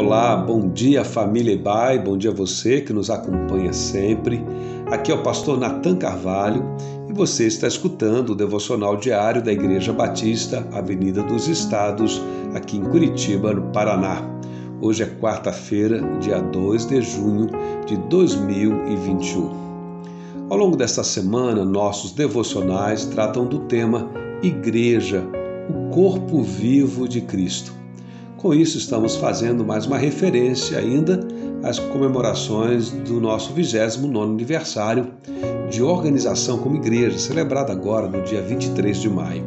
Olá, bom dia família Ibai, bom dia você que nos acompanha sempre. Aqui é o pastor Nathan Carvalho e você está escutando o devocional diário da Igreja Batista, Avenida dos Estados, aqui em Curitiba, no Paraná. Hoje é quarta-feira, dia 2 de junho de 2021. Ao longo desta semana, nossos devocionais tratam do tema Igreja, o corpo vivo de Cristo. Com isso, estamos fazendo mais uma referência ainda às comemorações do nosso 29 aniversário de organização como igreja, celebrado agora no dia 23 de maio.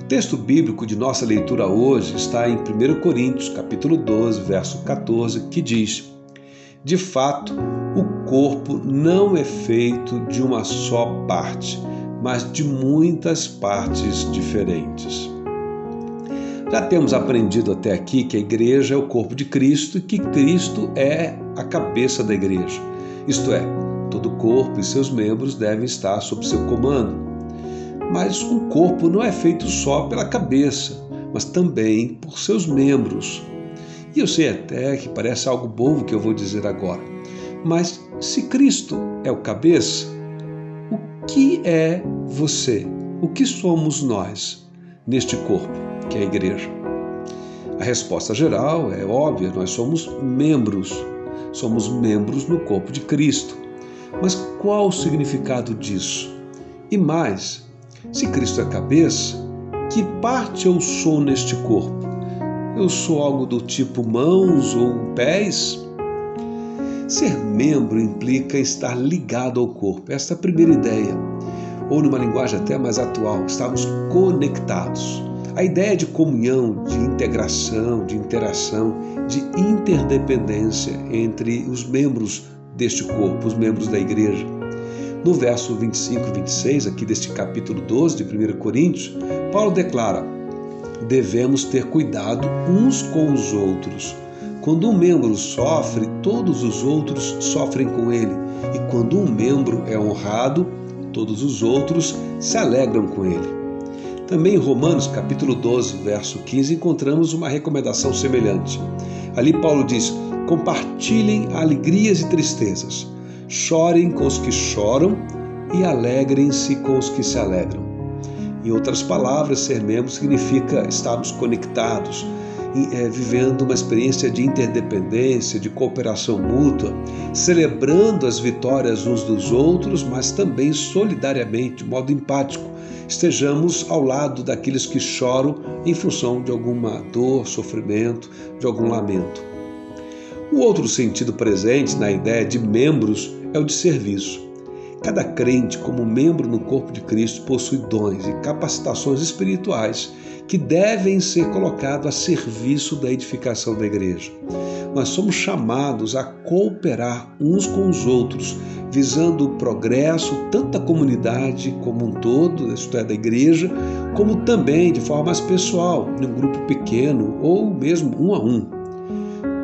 O texto bíblico de nossa leitura hoje está em 1 Coríntios, capítulo 12, verso 14, que diz: De fato, o corpo não é feito de uma só parte, mas de muitas partes diferentes. Já temos aprendido até aqui que a igreja é o corpo de Cristo e que Cristo é a cabeça da igreja. Isto é, todo o corpo e seus membros devem estar sob seu comando. Mas um corpo não é feito só pela cabeça, mas também por seus membros. E eu sei até que parece algo bobo que eu vou dizer agora. Mas se Cristo é o cabeça, o que é você? O que somos nós neste corpo? Que é a igreja? A resposta geral é óbvia: nós somos membros, somos membros no corpo de Cristo. Mas qual o significado disso? E mais, se Cristo é cabeça, que parte eu sou neste corpo? Eu sou algo do tipo mãos ou pés? Ser membro implica estar ligado ao corpo. Esta é a primeira ideia. Ou, numa linguagem até mais atual, estamos conectados. A ideia de comunhão, de integração, de interação, de interdependência entre os membros deste corpo, os membros da igreja. No verso 25 e 26, aqui deste capítulo 12 de 1 Coríntios, Paulo declara: devemos ter cuidado uns com os outros. Quando um membro sofre, todos os outros sofrem com ele. E quando um membro é honrado, todos os outros se alegram com ele. Também em Romanos, capítulo 12, verso 15, encontramos uma recomendação semelhante. Ali Paulo diz: compartilhem alegrias e tristezas, chorem com os que choram e alegrem-se com os que se alegram. Em outras palavras, ser membro significa estarmos conectados, vivendo uma experiência de interdependência, de cooperação mútua, celebrando as vitórias uns dos outros, mas também solidariamente, de modo empático, estejamos ao lado daqueles que choram em função de alguma dor, sofrimento, de algum lamento. O outro sentido presente na ideia de membros é o de serviço. Cada crente, como membro no corpo de Cristo, possui dons e capacitações espirituais que devem ser colocados a serviço da edificação da igreja. Nós somos chamados a cooperar uns com os outros, visando o progresso tanto da comunidade como um todo, isto é, da igreja, como também de forma mais pessoal, em um grupo pequeno ou mesmo um a um.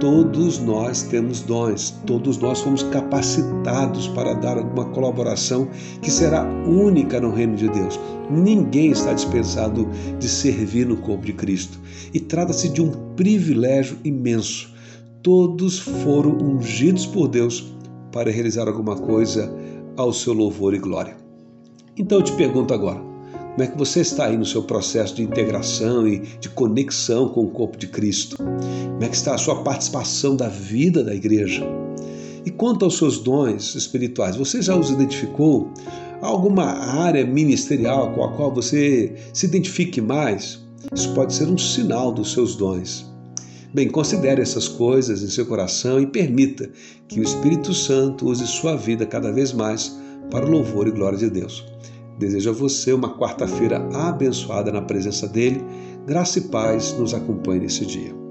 Todos nós temos dons, todos nós fomos capacitados para dar alguma colaboração que será única no reino de Deus. Ninguém está dispensado de servir no corpo de Cristo. E trata-se de um privilégio imenso. Todos foram ungidos por Deus para realizar alguma coisa ao seu louvor e glória. Então eu te pergunto agora: como é que você está aí no seu processo de integração e de conexão com o corpo de Cristo? Como é que está a sua participação da vida da igreja? E quanto aos seus dons espirituais, você já os identificou? Há alguma área ministerial com a qual você se identifique mais? Isso pode ser um sinal dos seus dons. Bem, considere essas coisas em seu coração e permita que o Espírito Santo use sua vida cada vez mais para o louvor e glória de Deus. Desejo a você uma quarta-feira abençoada na presença dele. Graça e paz nos acompanhe nesse dia.